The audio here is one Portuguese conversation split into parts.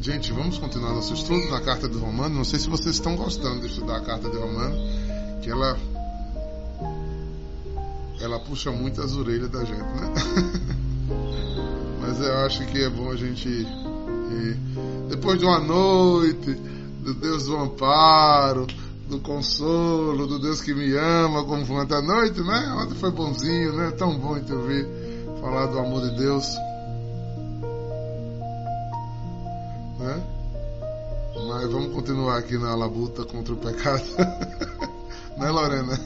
Gente, vamos continuar nosso estudo na carta de Romano. Não sei se vocês estão gostando de estudar a carta de Romano, que ela ela puxa muito as orelhas da gente, né? Mas eu acho que é bom a gente ir. depois de uma noite do Deus do amparo, do consolo, do Deus que me ama, como foi ontem à noite, né? Ontem foi bonzinho, né? Tão bom te ouvir falar do amor de Deus. Né? Mas vamos continuar aqui na labuta contra o pecado. né, Lorena?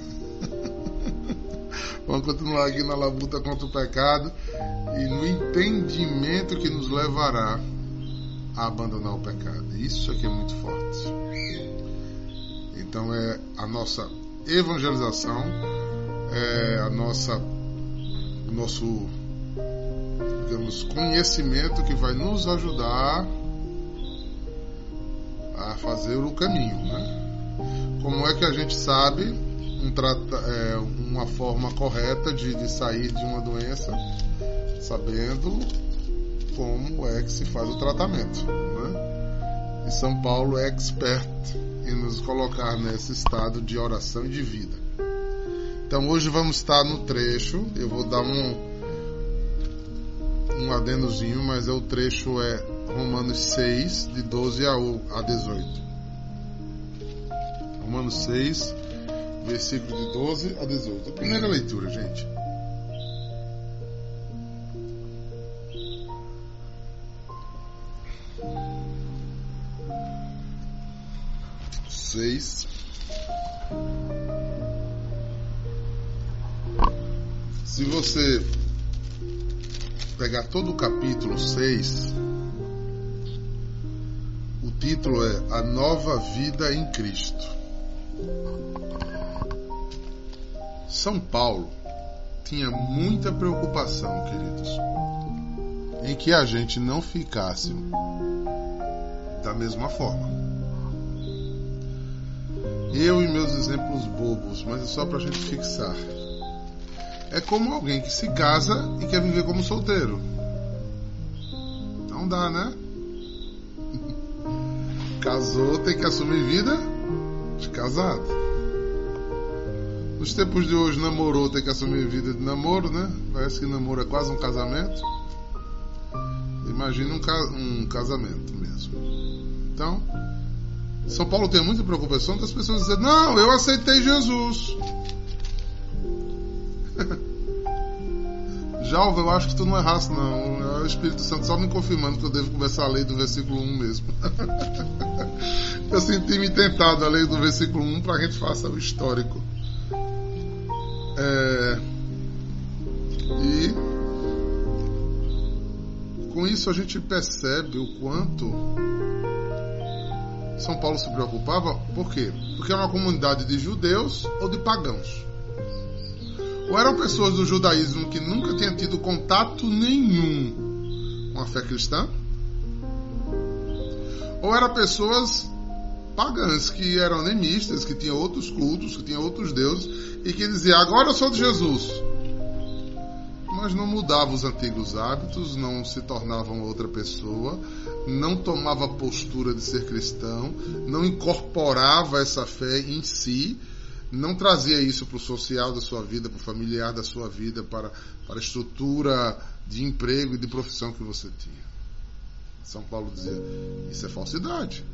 vamos continuar aqui na labuta contra o pecado e no entendimento que nos levará a abandonar o pecado. Isso aqui é muito forte. Então é a nossa evangelização, é a nossa nosso digamos, conhecimento que vai nos ajudar a fazer o caminho. Né? Como é que a gente sabe um trata, é, uma forma correta de, de sair de uma doença? Sabendo como é que se faz o tratamento. Né? E São Paulo é expert em nos colocar nesse estado de oração e de vida. Então hoje vamos estar no trecho, eu vou dar um, um adendozinho, mas é o trecho é Romanos 6, de 12 a 18. Romanos 6, versículo de 12 a 18. A primeira leitura, gente. Seis. Se você pegar todo o capítulo 6, o título é A Nova Vida em Cristo. São Paulo tinha muita preocupação, queridos, em que a gente não ficasse da mesma forma. Eu e meus exemplos bobos, mas é só para a gente fixar é como alguém que se casa e quer viver como solteiro. Não dá, né? Casou, tem que assumir vida de casado. Nos tempos de hoje, namorou, tem que assumir vida de namoro, né? Parece que namoro é quase um casamento. Imagina um, ca um casamento mesmo. Então, São Paulo tem muita preocupação das pessoas dizendo: Não, eu aceitei Jesus. Jalva, eu acho que tu não erraste, não. É o Espírito Santo só me confirmando que eu devo começar a ler do versículo 1 mesmo. eu senti-me tentado a ler do versículo 1 para a gente faça o histórico. É... E com isso a gente percebe o quanto São Paulo se preocupava. Por quê? Porque é uma comunidade de judeus ou de pagãos. Ou eram pessoas do judaísmo que nunca tinham tido contato nenhum com a fé cristã, ou eram pessoas pagãs que eram animistas, que tinham outros cultos, que tinham outros deuses e que diziam: Agora eu sou de Jesus. Mas não mudavam os antigos hábitos, não se tornavam outra pessoa, não tomava postura de ser cristão, não incorporava essa fé em si não trazia isso para o social da sua vida, para o familiar da sua vida, para, para a estrutura de emprego e de profissão que você tinha. São Paulo dizia: isso é falsidade,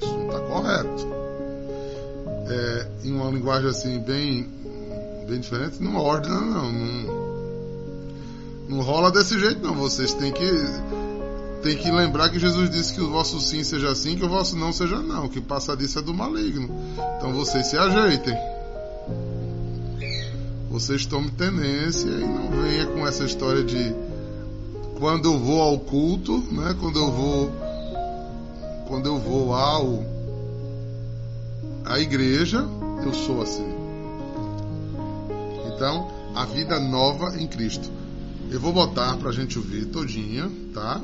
isso não está correto. É, em uma linguagem assim bem, bem diferente, não ordena, não, não. Não rola desse jeito, não. Vocês têm que tem que lembrar que Jesus disse que o vosso sim seja sim, que o vosso não seja não. Que passa disso é do maligno. Então vocês se ajeitem. Vocês tomem tenência e não venha com essa história de quando eu vou ao culto, né? Quando eu vou quando eu vou ao à igreja, eu sou assim. Então, a vida nova em Cristo. Eu vou botar para a gente ouvir todinha, tá?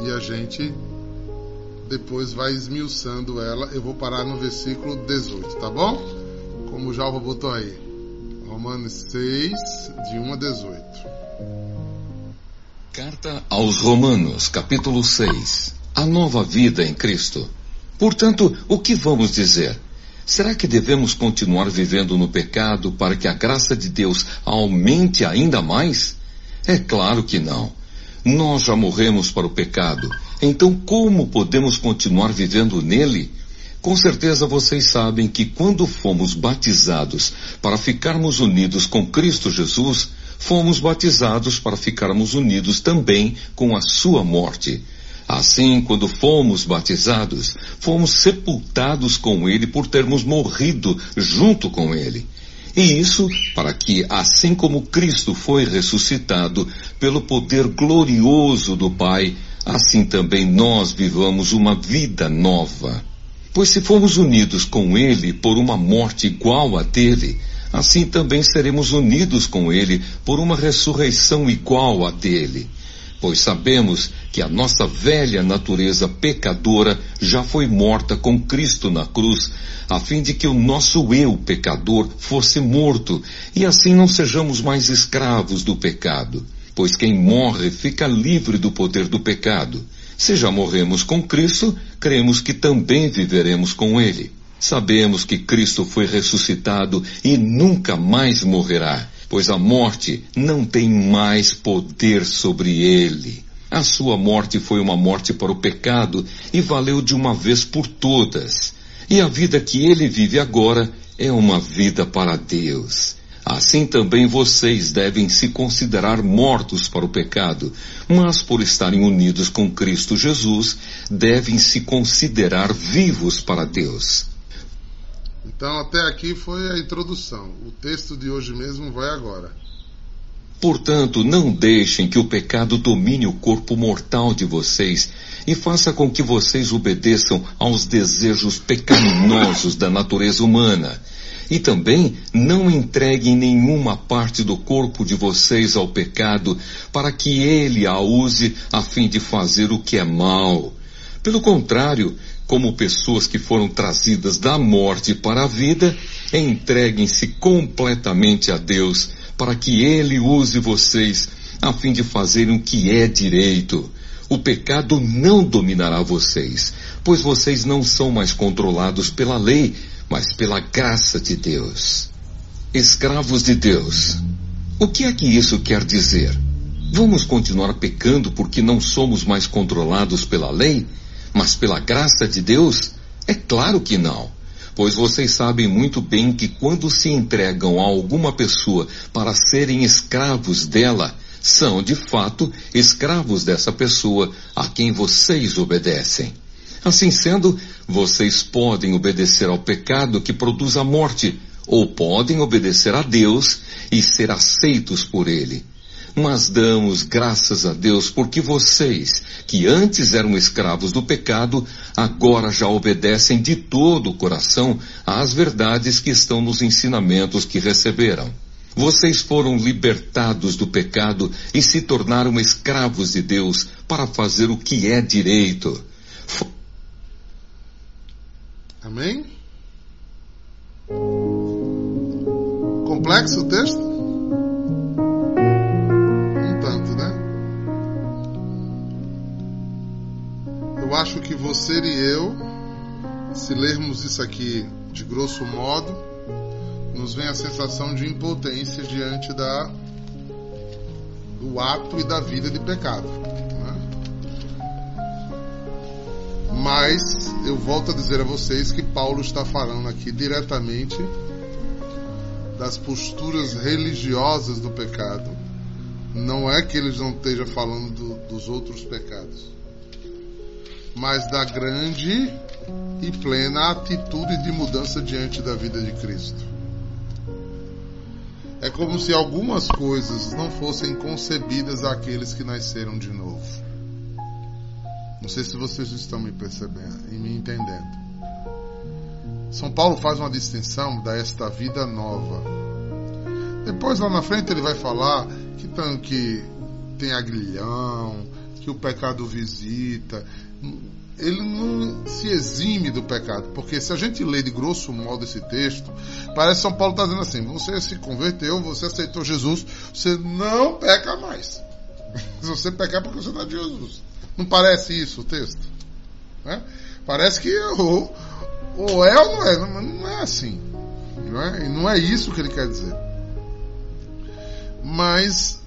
e a gente depois vai esmiuçando ela. Eu vou parar no versículo 18, tá bom? Como o Jalva botou aí. Romanos 6, de 1 a 18. Carta aos Romanos, capítulo 6. a nova vida em Cristo. Portanto, o que vamos dizer? Será que devemos continuar vivendo no pecado para que a graça de Deus aumente ainda mais? É claro que não. Nós já morremos para o pecado, então como podemos continuar vivendo nele? Com certeza vocês sabem que quando fomos batizados para ficarmos unidos com Cristo Jesus, fomos batizados para ficarmos unidos também com a sua morte. Assim, quando fomos batizados, fomos sepultados com ele por termos morrido junto com ele. E isso para que, assim como Cristo foi ressuscitado pelo poder glorioso do Pai, assim também nós vivamos uma vida nova. Pois se fomos unidos com Ele por uma morte igual a dele, assim também seremos unidos com Ele por uma ressurreição igual a dele. Pois sabemos que a nossa velha natureza pecadora já foi morta com Cristo na cruz, a fim de que o nosso eu pecador fosse morto, e assim não sejamos mais escravos do pecado. Pois quem morre fica livre do poder do pecado. Se já morremos com Cristo, cremos que também viveremos com Ele. Sabemos que Cristo foi ressuscitado e nunca mais morrerá, pois a morte não tem mais poder sobre ele. A sua morte foi uma morte para o pecado e valeu de uma vez por todas. E a vida que ele vive agora é uma vida para Deus. Assim também vocês devem se considerar mortos para o pecado, mas por estarem unidos com Cristo Jesus, devem se considerar vivos para Deus. Então, até aqui foi a introdução. O texto de hoje mesmo vai agora. Portanto, não deixem que o pecado domine o corpo mortal de vocês e faça com que vocês obedeçam aos desejos pecaminosos da natureza humana e também não entreguem nenhuma parte do corpo de vocês ao pecado, para que ele a use a fim de fazer o que é mal. Pelo contrário, como pessoas que foram trazidas da morte para a vida, entreguem-se completamente a Deus, para que ele use vocês a fim de fazerem o que é direito. O pecado não dominará vocês, pois vocês não são mais controlados pela lei, mas pela graça de Deus. Escravos de Deus. O que é que isso quer dizer? Vamos continuar pecando porque não somos mais controlados pela lei, mas pela graça de Deus? É claro que não. Pois vocês sabem muito bem que quando se entregam a alguma pessoa para serem escravos dela, são de fato escravos dessa pessoa a quem vocês obedecem. Assim sendo, vocês podem obedecer ao pecado que produz a morte, ou podem obedecer a Deus e ser aceitos por Ele. Mas damos graças a Deus porque vocês, que antes eram escravos do pecado, agora já obedecem de todo o coração às verdades que estão nos ensinamentos que receberam. Vocês foram libertados do pecado e se tornaram escravos de Deus para fazer o que é direito. Amém? Complexo o texto? Você e eu, se lermos isso aqui de grosso modo, nos vem a sensação de impotência diante da do ato e da vida de pecado. Mas eu volto a dizer a vocês que Paulo está falando aqui diretamente das posturas religiosas do pecado. Não é que ele não esteja falando do, dos outros pecados, mas da grande e plena atitude de mudança diante da vida de Cristo. É como se algumas coisas não fossem concebidas àqueles que nasceram de novo. Não sei se vocês estão me percebendo e me entendendo. São Paulo faz uma distinção da esta vida nova. Depois lá na frente ele vai falar que, que tem agrilhão, que o pecado visita. Ele não se exime do pecado, porque se a gente lê de grosso modo esse texto, parece que São Paulo está dizendo assim: você se converteu, você aceitou Jesus, você não peca mais. Se você pecar, é porque você está de Jesus. Não parece isso o texto? Né? Parece que ou, ou é ou não é. Não, não é assim. Não é? E não é isso que ele quer dizer. Mas,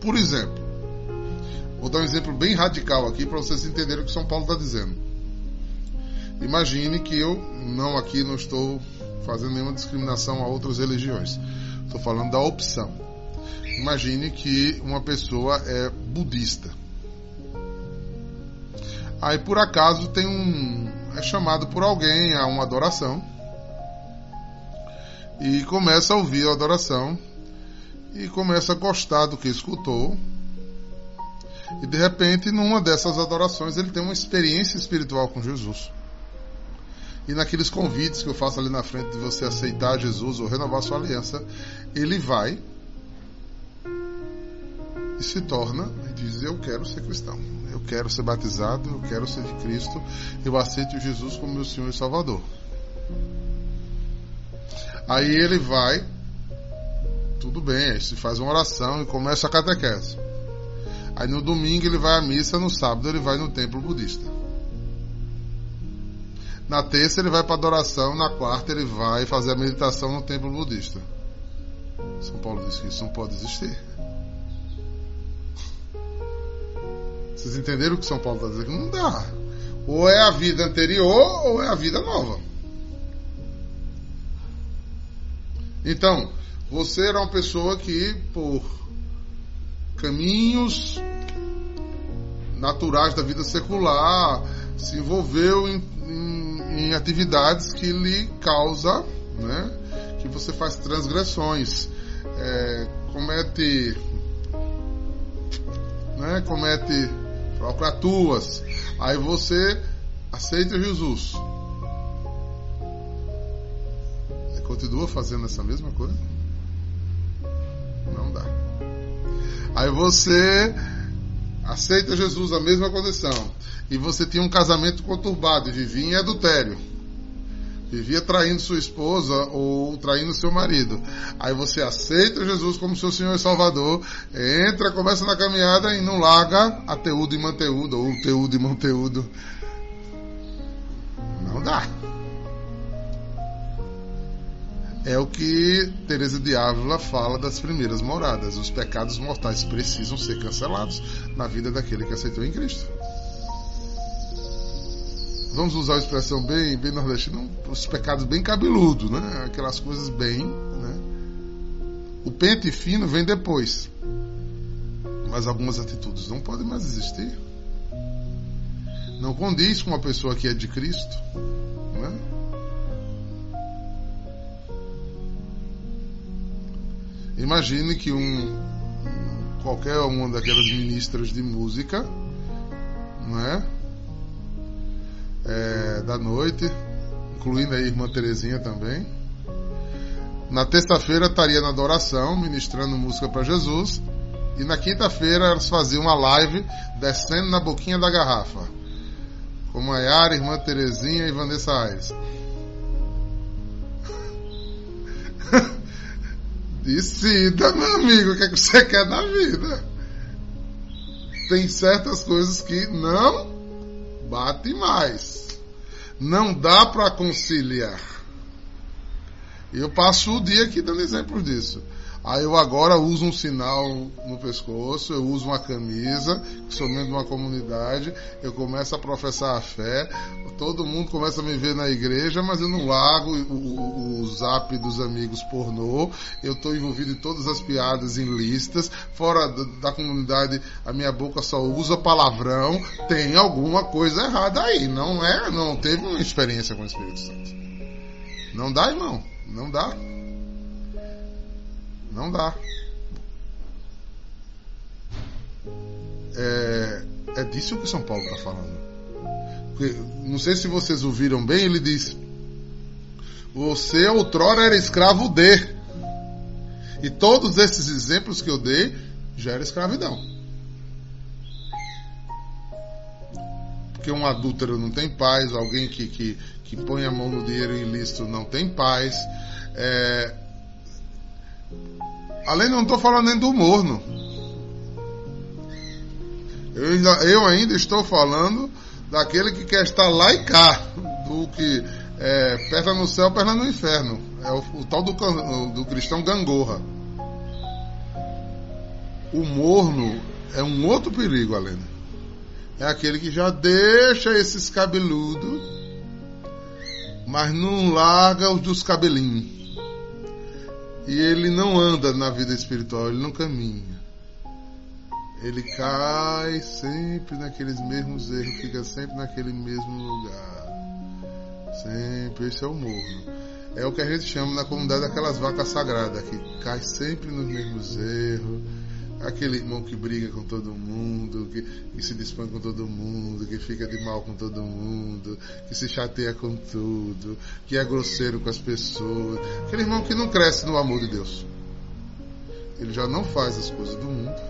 por exemplo, vou dar um exemplo bem radical aqui para vocês entenderem o que São Paulo está dizendo. Imagine que eu não aqui não estou fazendo nenhuma discriminação a outras religiões. Estou falando da opção. Imagine que uma pessoa é budista. Aí por acaso tem um é chamado por alguém a uma adoração e começa a ouvir a adoração e começa a gostar do que escutou. E de repente, numa dessas adorações, ele tem uma experiência espiritual com Jesus. E naqueles convites que eu faço ali na frente de você aceitar Jesus ou renovar sua aliança, ele vai e se torna e diz: Eu quero ser cristão, eu quero ser batizado, eu quero ser de Cristo, eu aceito Jesus como meu Senhor e Salvador. Aí ele vai, tudo bem, se faz uma oração e começa a catequese. Aí no domingo ele vai à missa, no sábado ele vai no templo budista. Na terça ele vai para adoração, na quarta ele vai fazer a meditação no templo budista. São Paulo diz que isso não pode existir. Vocês entenderam o que São Paulo está dizendo? Não dá. Ou é a vida anterior ou é a vida nova. Então, você era uma pessoa que, por caminhos naturais da vida secular, se envolveu em, em, em atividades que lhe causa, né, que você faz transgressões, é, comete, né, comete procratuas, aí você aceita Jesus. E continua fazendo essa mesma coisa? Aí você aceita Jesus a mesma condição e você tinha um casamento conturbado vivia em adultério, vivia traindo sua esposa ou traindo seu marido. Aí você aceita Jesus como seu Senhor e Salvador, entra, começa na caminhada e não larga a e manteudo, ou teudo e manteudo. Não dá. É o que Teresa de Ávila fala das primeiras moradas. Os pecados mortais precisam ser cancelados na vida daquele que aceitou em Cristo vamos usar a expressão bem, bem nordestina, os pecados bem cabeludos, né? Aquelas coisas bem, né? O pente fino vem depois. Mas algumas atitudes não podem mais existir. Não condiz com uma pessoa que é de Cristo, né? Imagine que um qualquer uma daquelas ministras de música, não é? é, da noite, incluindo a irmã Terezinha também. Na terça-feira estaria na adoração, ministrando música para Jesus. E na quinta-feira elas faziam uma live descendo na boquinha da garrafa. Com Maiara, irmã Terezinha e Vanessa Aires. Decida, meu amigo, o que, é que você quer da vida? Tem certas coisas que não bate mais. Não dá para conciliar. Eu passo o dia aqui dando exemplo disso. Aí eu agora uso um sinal no pescoço, eu uso uma camisa, que sou membro de uma comunidade, eu começo a professar a fé, todo mundo começa a me ver na igreja, mas eu não largo o, o, o zap dos amigos pornô, eu estou envolvido em todas as piadas ilícitas, fora da, da comunidade a minha boca só usa palavrão, tem alguma coisa errada aí, não é? Não teve uma experiência com o Espírito Santo. Não dá, irmão, não dá. Não dá. É, é disso que São Paulo está falando. Não sei se vocês ouviram bem, ele diz: Você outrora era escravo de. E todos esses exemplos que eu dei já era escravidão. Porque um adúltero não tem paz, alguém que, que, que põe a mão no dinheiro ilícito não tem paz. É, Além, não estou falando nem do morno. Eu eu ainda estou falando daquele que quer estar lá e cá, do que é, perna no céu, perna no inferno. É o, o tal do, do cristão gangorra. O morno é um outro perigo, Alena. É aquele que já deixa esses cabeludos, mas não larga os dos cabelinhos. E ele não anda na vida espiritual, ele não caminha. Ele cai sempre naqueles mesmos erros, fica sempre naquele mesmo lugar. Sempre, esse é o morno. É o que a gente chama na comunidade aquelas vacas sagradas, que cai sempre nos mesmos erros aquele irmão que briga com todo mundo, que, que, se dispõe com todo mundo, que fica de mal com todo mundo, que se chateia com tudo, que é grosseiro com as pessoas. Aquele irmão que não cresce no amor de Deus. Ele já não faz as coisas do mundo,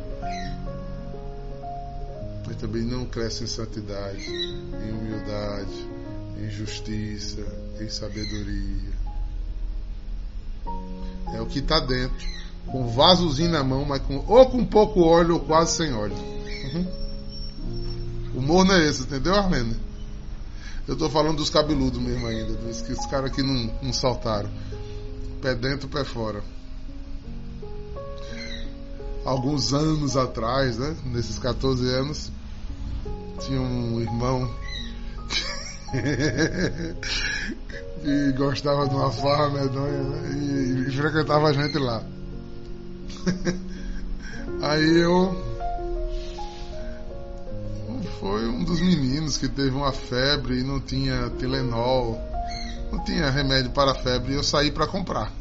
mas também não cresce em santidade, em humildade, em justiça, em sabedoria. É o que está dentro com vasozinho na mão, mas com, ou com pouco óleo ou quase sem óleo. Uhum. O morno é esse, entendeu, Arlene? Eu tô falando dos cabeludos mesmo ainda, dos que os caras que não, não saltaram. Pé dentro, pé fora. Alguns anos atrás, né? Nesses 14 anos, tinha um irmão que gostava de uma farra medonha né? e, e frequentava a gente lá. Aí eu. Foi um dos meninos que teve uma febre e não tinha Telenol, não tinha remédio para a febre e eu saí para comprar.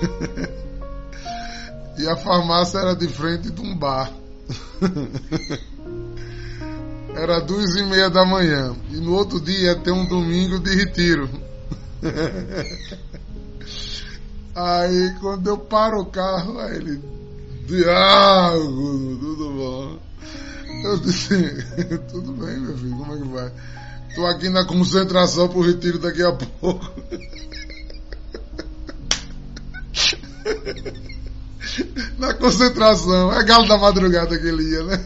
e a farmácia era de frente de um bar. Era duas e meia da manhã. E no outro dia ia ter um domingo de retiro. Aí quando eu paro o carro, aí ele. Diago, tudo bom? Eu disse, tudo bem, meu filho, como é que vai? Tô aqui na concentração pro retiro daqui a pouco. na concentração. É galo da madrugada que ele ia, né?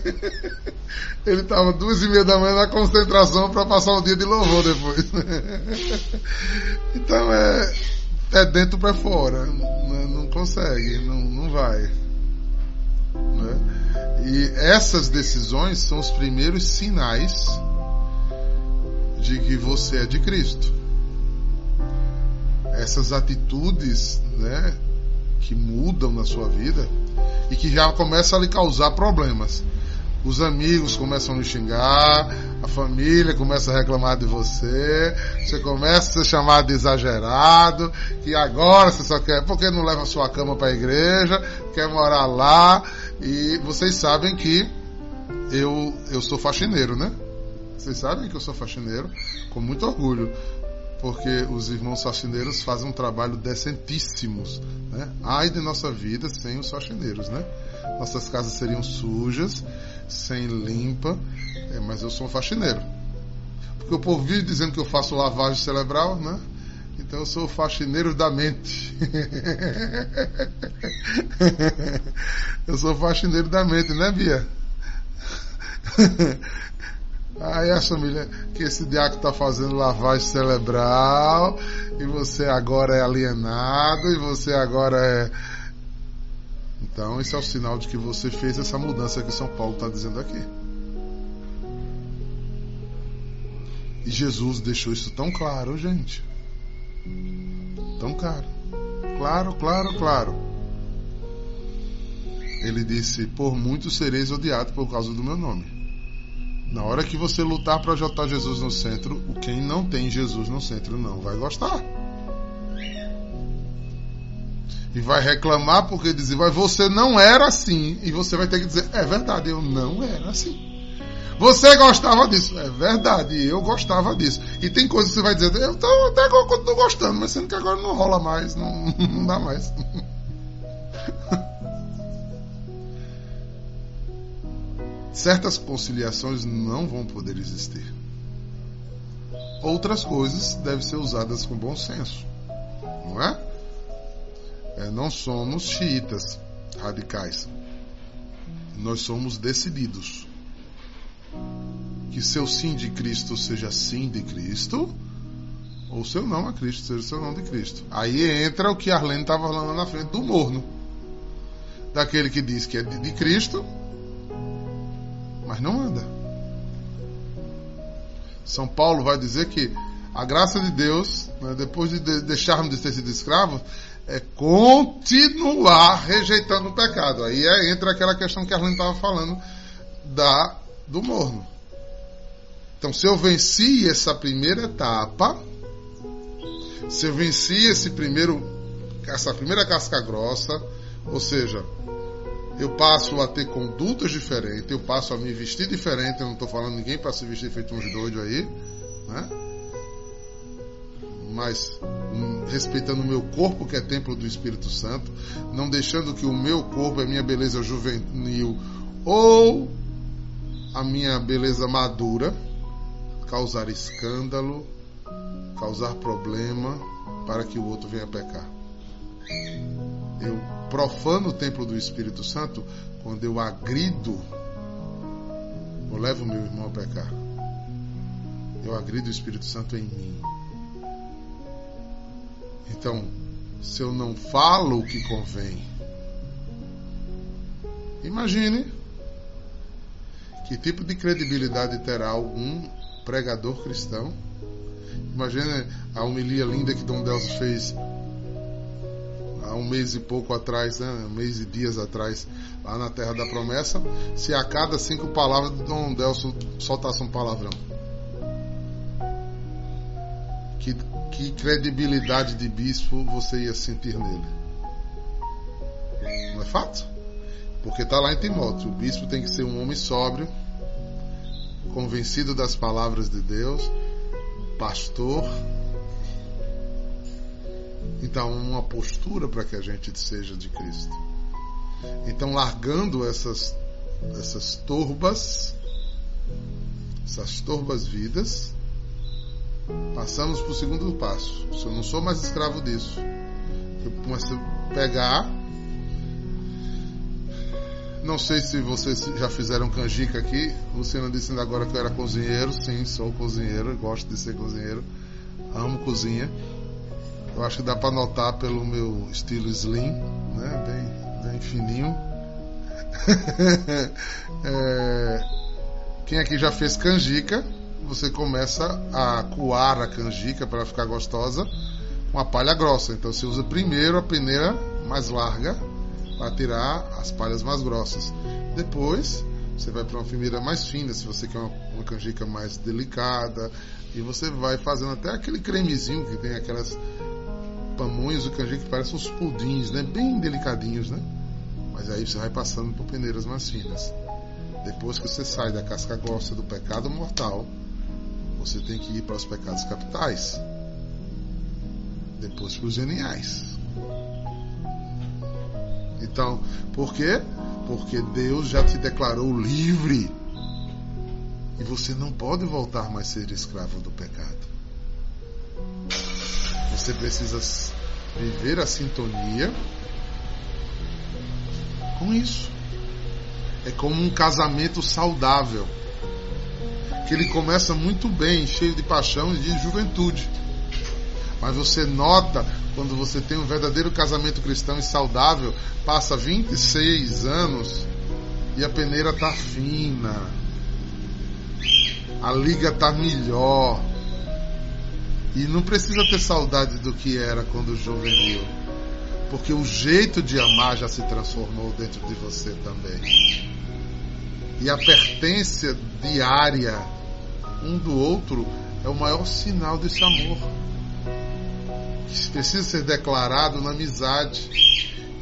Ele estava duas e meia da manhã na concentração para passar um dia de louvor depois. Então é é dentro para fora. Não, não, consegue, não, não vai. Né? E essas decisões são os primeiros sinais de que você é de Cristo. Essas atitudes, né, que mudam na sua vida e que já começam a lhe causar problemas. Os amigos começam a lhe xingar, a família começa a reclamar de você, você começa a ser chamado de exagerado, que agora você só quer, porque não leva sua cama para a igreja, quer morar lá, e vocês sabem que eu, eu sou faxineiro, né? Vocês sabem que eu sou faxineiro, com muito orgulho, porque os irmãos faxineiros fazem um trabalho decentíssimos, né? Ai de nossa vida sem os faxineiros, né? Nossas casas seriam sujas, sem limpa, é, mas eu sou um faxineiro. Porque o povo vive dizendo que eu faço lavagem cerebral, né? Então eu sou faxineiro da mente. eu sou faxineiro da mente, né, Bia? Aí a família que esse diácono está fazendo lavagem cerebral e você agora é alienado e você agora é então, esse é o sinal de que você fez essa mudança que São Paulo está dizendo aqui. E Jesus deixou isso tão claro, gente. Tão claro. Claro, claro, claro. Ele disse: Por muito sereis odiados por causa do meu nome. Na hora que você lutar para jotar Jesus no centro, quem não tem Jesus no centro não vai gostar e vai reclamar porque dizer, mas você não era assim. E você vai ter que dizer, é verdade, eu não era assim. Você gostava disso. É verdade, eu gostava disso. E tem coisas que você vai dizer, eu tô, até gostando, mas sendo que agora não rola mais, não, não dá mais. Certas conciliações não vão poder existir. Outras coisas devem ser usadas com bom senso. Não é? é, não somos xiitas radicais. Nós somos decididos. que seu sim de Cristo seja sim de Cristo, ou seu não a Cristo seja seu não de Cristo. Aí entra o que Arlene estava falando na frente do morno. Daquele que diz que é de Cristo, mas não anda. São Paulo vai dizer que a graça de Deus, né, depois de deixarmos de ter sido escravos, é continuar rejeitando o pecado. Aí é, entra aquela questão que a Arlene estava falando da, do morno. Então, se eu venci essa primeira etapa, se eu venci esse primeiro, essa primeira casca grossa, ou seja, eu passo a ter condutas diferentes, eu passo a me vestir diferente, eu não estou falando ninguém para se vestir feito uns doidos aí, né? mas hum, respeitando o meu corpo, que é templo do Espírito Santo, não deixando que o meu corpo, a minha beleza juvenil ou a minha beleza madura causar escândalo, causar problema para que o outro venha pecar. Eu profano o templo do Espírito Santo quando eu agrido ou levo meu irmão a pecar. Eu agrido o Espírito Santo em mim. Então, se eu não falo o que convém, imagine que tipo de credibilidade terá algum pregador cristão. Imagine a homilia linda que Dom Delcio fez há um mês e pouco atrás, né? um mês e dias atrás, lá na Terra da Promessa, se a cada cinco palavras Dom Delcio soltasse um palavrão. Que que credibilidade de bispo você ia sentir nele? Não é fato? Porque está lá em Timóteo: o bispo tem que ser um homem sóbrio, convencido das palavras de Deus, pastor. Então, uma postura para que a gente seja de Cristo. Então, largando essas, essas turbas, essas turbas vidas, Passamos para o segundo passo. Eu não sou mais escravo disso, eu começo a pegar. Não sei se vocês já fizeram canjica aqui. Luciana disse ainda agora que eu era cozinheiro. Sim, sou cozinheiro, gosto de ser cozinheiro. Amo cozinha. Eu acho que dá para notar pelo meu estilo slim, né? Bem, bem fininho. é... Quem aqui já fez canjica? você começa a coar a canjica para ficar gostosa com a palha grossa. Então você usa primeiro a peneira mais larga para tirar as palhas mais grossas. Depois você vai para uma peneira mais fina, se você quer uma, uma canjica mais delicada. E você vai fazendo até aquele cremezinho que tem aquelas pamonhas de canjica que parecem uns pudins, né? Bem delicadinhos, né? Mas aí você vai passando por peneiras mais finas. Depois que você sai da casca grossa do pecado mortal, você tem que ir para os pecados capitais, depois para os geniais. Então, por quê? Porque Deus já te declarou livre. E você não pode voltar mais a ser escravo do pecado. Você precisa viver a sintonia com isso. É como um casamento saudável que ele começa muito bem, cheio de paixão e de juventude. Mas você nota, quando você tem um verdadeiro casamento cristão e saudável, passa 26 anos e a peneira tá fina, a liga tá melhor. E não precisa ter saudade do que era quando juvenil, porque o jeito de amar já se transformou dentro de você também. E a pertença diária um do outro é o maior sinal desse amor. Que precisa ser declarado na amizade.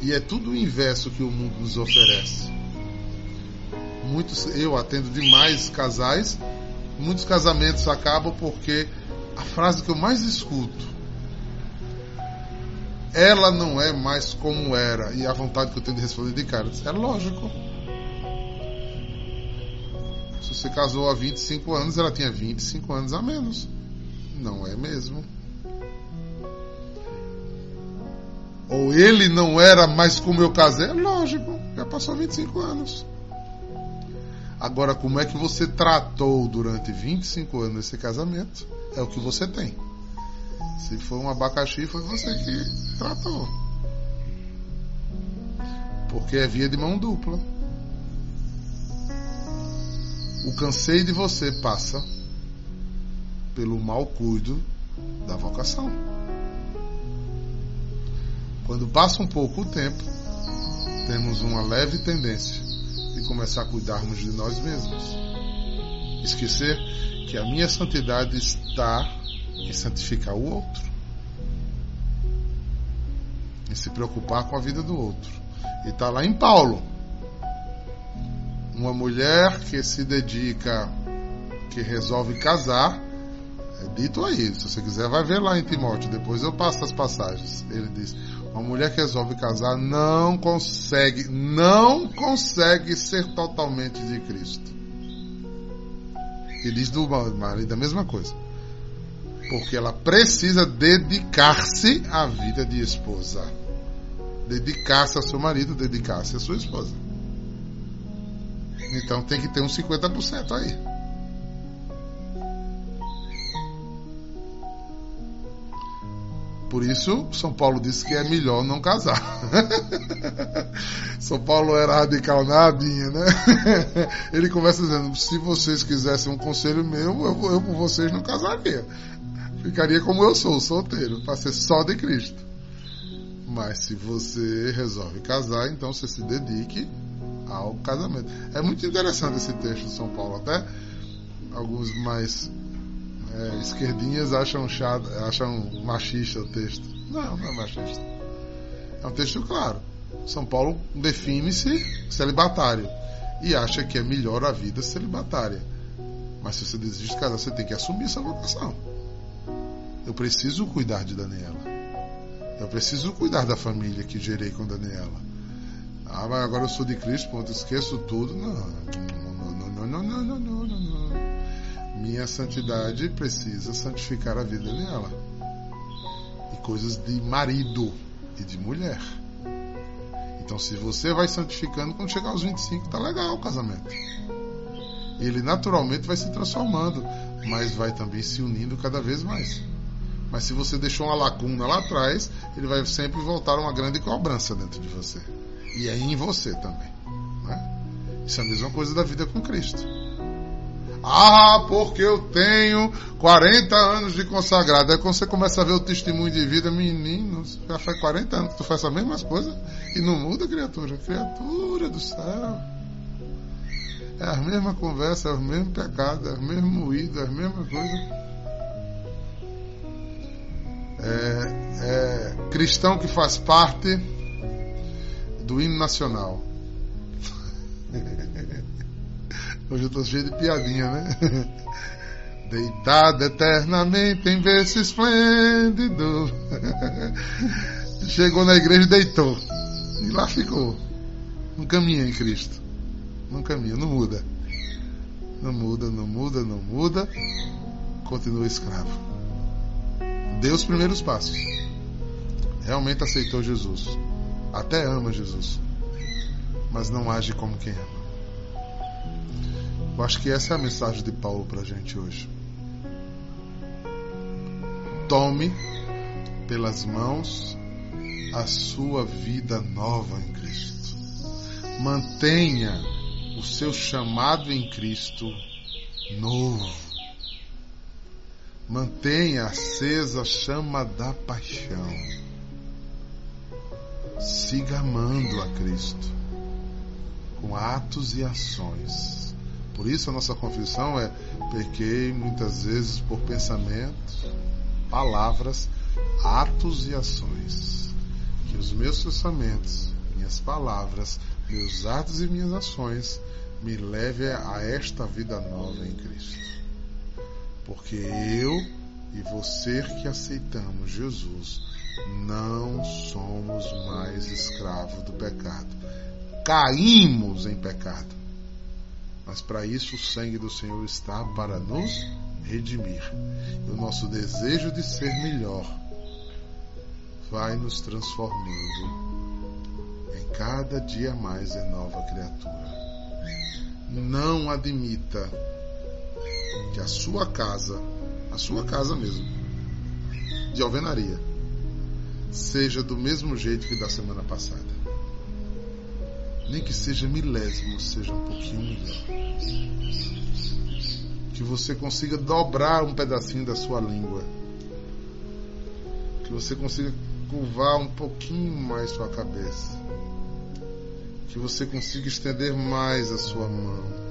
E é tudo o inverso que o mundo nos oferece. Muitos, eu atendo demais casais, muitos casamentos acabam porque a frase que eu mais escuto ela não é mais como era. E a vontade que eu tenho de responder de cara é lógico. Se você casou há 25 anos, ela tinha 25 anos a menos. Não é mesmo? Ou ele não era mais como eu casei? É lógico, já passou 25 anos. Agora, como é que você tratou durante 25 anos esse casamento? É o que você tem. Se for um abacaxi, foi você que tratou. Porque é via de mão dupla. O cansei de você passa pelo mau cuido da vocação. Quando passa um pouco o tempo, temos uma leve tendência de começar a cuidarmos de nós mesmos. Esquecer que a minha santidade está em santificar o outro, em se preocupar com a vida do outro. E está lá em Paulo. Uma mulher que se dedica, que resolve casar, é dito aí. Se você quiser, vai ver lá em Timóteo. Depois eu passo as passagens. Ele diz: uma mulher que resolve casar não consegue, não consegue ser totalmente de Cristo. E diz do marido a mesma coisa. Porque ela precisa dedicar-se à vida de esposa. Dedicar-se ao seu marido, dedicar-se à sua esposa. Então tem que ter uns 50% aí. Por isso, São Paulo disse que é melhor não casar. São Paulo era radical nadinha, né? Ele começa dizendo: se vocês quisessem um conselho meu, eu, eu com vocês não casaria. Ficaria como eu sou, solteiro, para ser só de Cristo. Mas se você resolve casar, então você se dedique ao casamento. É muito interessante esse texto de São Paulo, até alguns mais é, esquerdinhas acham, chato, acham machista o texto. Não, não é machista. É um texto claro. São Paulo define-se celibatário e acha que é melhor a vida celibatária. Mas se você desiste de casar, você tem que assumir essa vocação. Eu preciso cuidar de Daniela. Eu preciso cuidar da família que gerei com Daniela. Ah, mas agora eu sou de Cristo, ponto, esqueço tudo. Não, não, não, não, não, não. não. Minha santidade precisa santificar a vida dela. E coisas de marido e de mulher. Então, se você vai santificando, quando chegar aos 25, tá legal o casamento. Ele naturalmente vai se transformando, mas vai também se unindo cada vez mais. Mas se você deixou uma lacuna lá atrás, ele vai sempre voltar uma grande cobrança dentro de você. E é em você também. Né? Isso é a mesma coisa da vida com Cristo. Ah, porque eu tenho 40 anos de consagrado. Aí quando você começa a ver o testemunho de vida, menino, já faz 40 anos que tu faz a mesma coisa e não muda, criatura. Criatura do céu. É a mesma conversa, é o mesmo pecado, é o mesmo moído, é a mesma coisa. É, é, cristão que faz parte do hino nacional. Hoje eu tô cheio de piadinha, né? Deitado eternamente em berço esplêndido. Chegou na igreja e deitou. E lá ficou. Não caminha em Cristo. Não caminha, não muda. Não muda, não muda, não muda. Continua escravo. Deu os primeiros passos. Realmente aceitou Jesus. Até ama Jesus. Mas não age como quem ama. Eu acho que essa é a mensagem de Paulo para a gente hoje. Tome pelas mãos a sua vida nova em Cristo. Mantenha o seu chamado em Cristo novo. Mantenha acesa a chama da paixão. Siga amando a Cristo com atos e ações por isso a nossa confissão é: pequei muitas vezes por pensamentos, palavras, atos e ações. Que os meus pensamentos, minhas palavras, meus atos e minhas ações me levem a esta vida nova em Cristo. Porque eu e você que aceitamos Jesus não somos mais escravos do pecado. Caímos em pecado mas para isso o sangue do Senhor está para nos redimir. E o nosso desejo de ser melhor vai nos transformando em cada dia mais em nova criatura. não admita que a sua casa, a sua casa mesmo, de alvenaria, seja do mesmo jeito que da semana passada. Nem que seja milésimo, seja um pouquinho melhor. Que você consiga dobrar um pedacinho da sua língua. Que você consiga curvar um pouquinho mais sua cabeça. Que você consiga estender mais a sua mão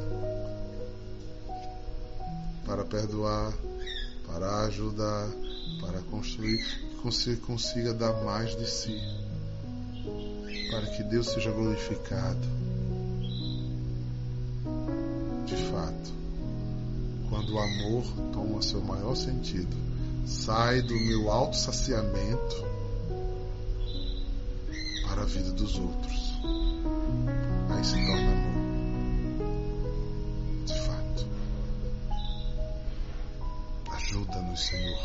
para perdoar, para ajudar, para construir, que você consiga dar mais de si, para que Deus seja glorificado. De fato, quando o amor toma seu maior sentido, sai do meu autossaciamento para a vida dos outros. Aí se torna amor. De fato. Ajuda-nos, Senhor.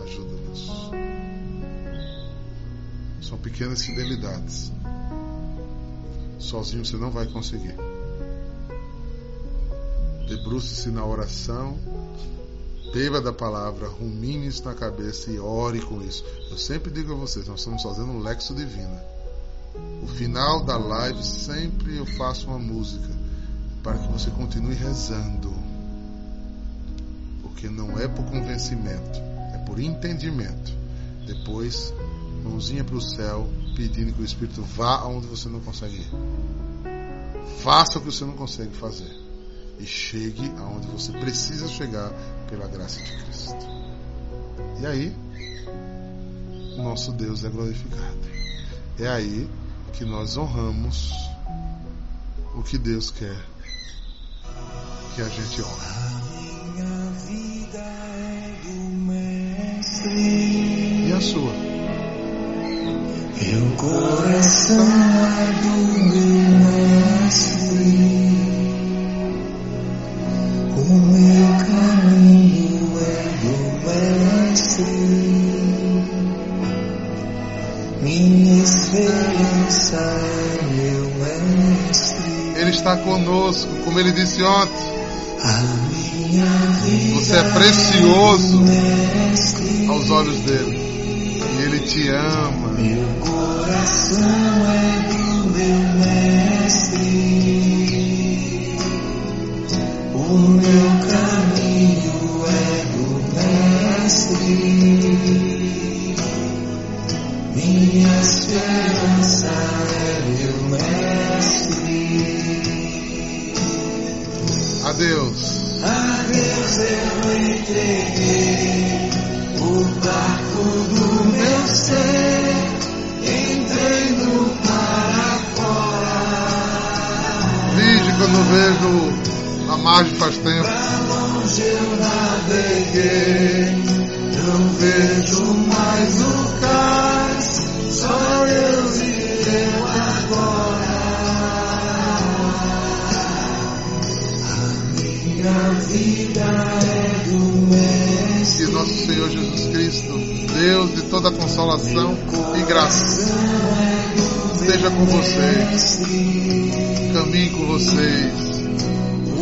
Ajuda-nos. São pequenas fidelidades. Sozinho você não vai conseguir. Debruce-se na oração, beba da palavra, rumine isso na cabeça e ore com isso. Eu sempre digo a vocês, nós estamos fazendo um lexo divina. O final da live sempre eu faço uma música para que você continue rezando. Porque não é por convencimento, é por entendimento. Depois, mãozinha para o céu, pedindo que o Espírito vá aonde você não consegue ir. Faça o que você não consegue fazer. E chegue aonde você precisa chegar pela graça de Cristo. E aí, o nosso Deus é glorificado. É aí que nós honramos o que Deus quer que a gente honre. E a sua? O coração é do meu mestre. O meu caminho é do mestre. Minha esperança é meu mestre. Ele está conosco, como ele disse ontem. A minha vida Você é precioso mestre. aos olhos dele. E ele te ama. Coração é do meu mestre. O meu caminho é do mestre. Minha esperança é meu mestre. Adeus. A Deus eu entreguei o barco do meu ser. Margem faz tempo. Pra longe eu naveguei. Não vejo mais o cais. Só Deus e eu agora. A minha vida é do mestre. Que nosso Senhor Jesus Cristo, Deus de toda consolação e graça, esteja com vocês, caminhe com vocês,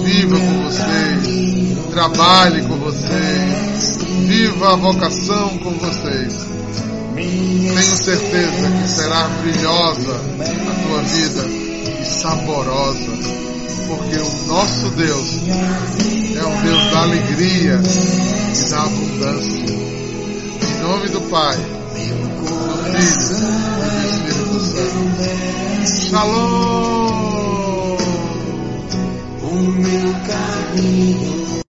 viva com vocês, trabalhe com vocês, viva a vocação com vocês. Tenho certeza que será brilhosa a tua vida e saborosa, porque o nosso Deus é o Deus da alegria e da abundância. Em nome do Pai, do Filho e do Espírito Santo. Shalom! Meu caminho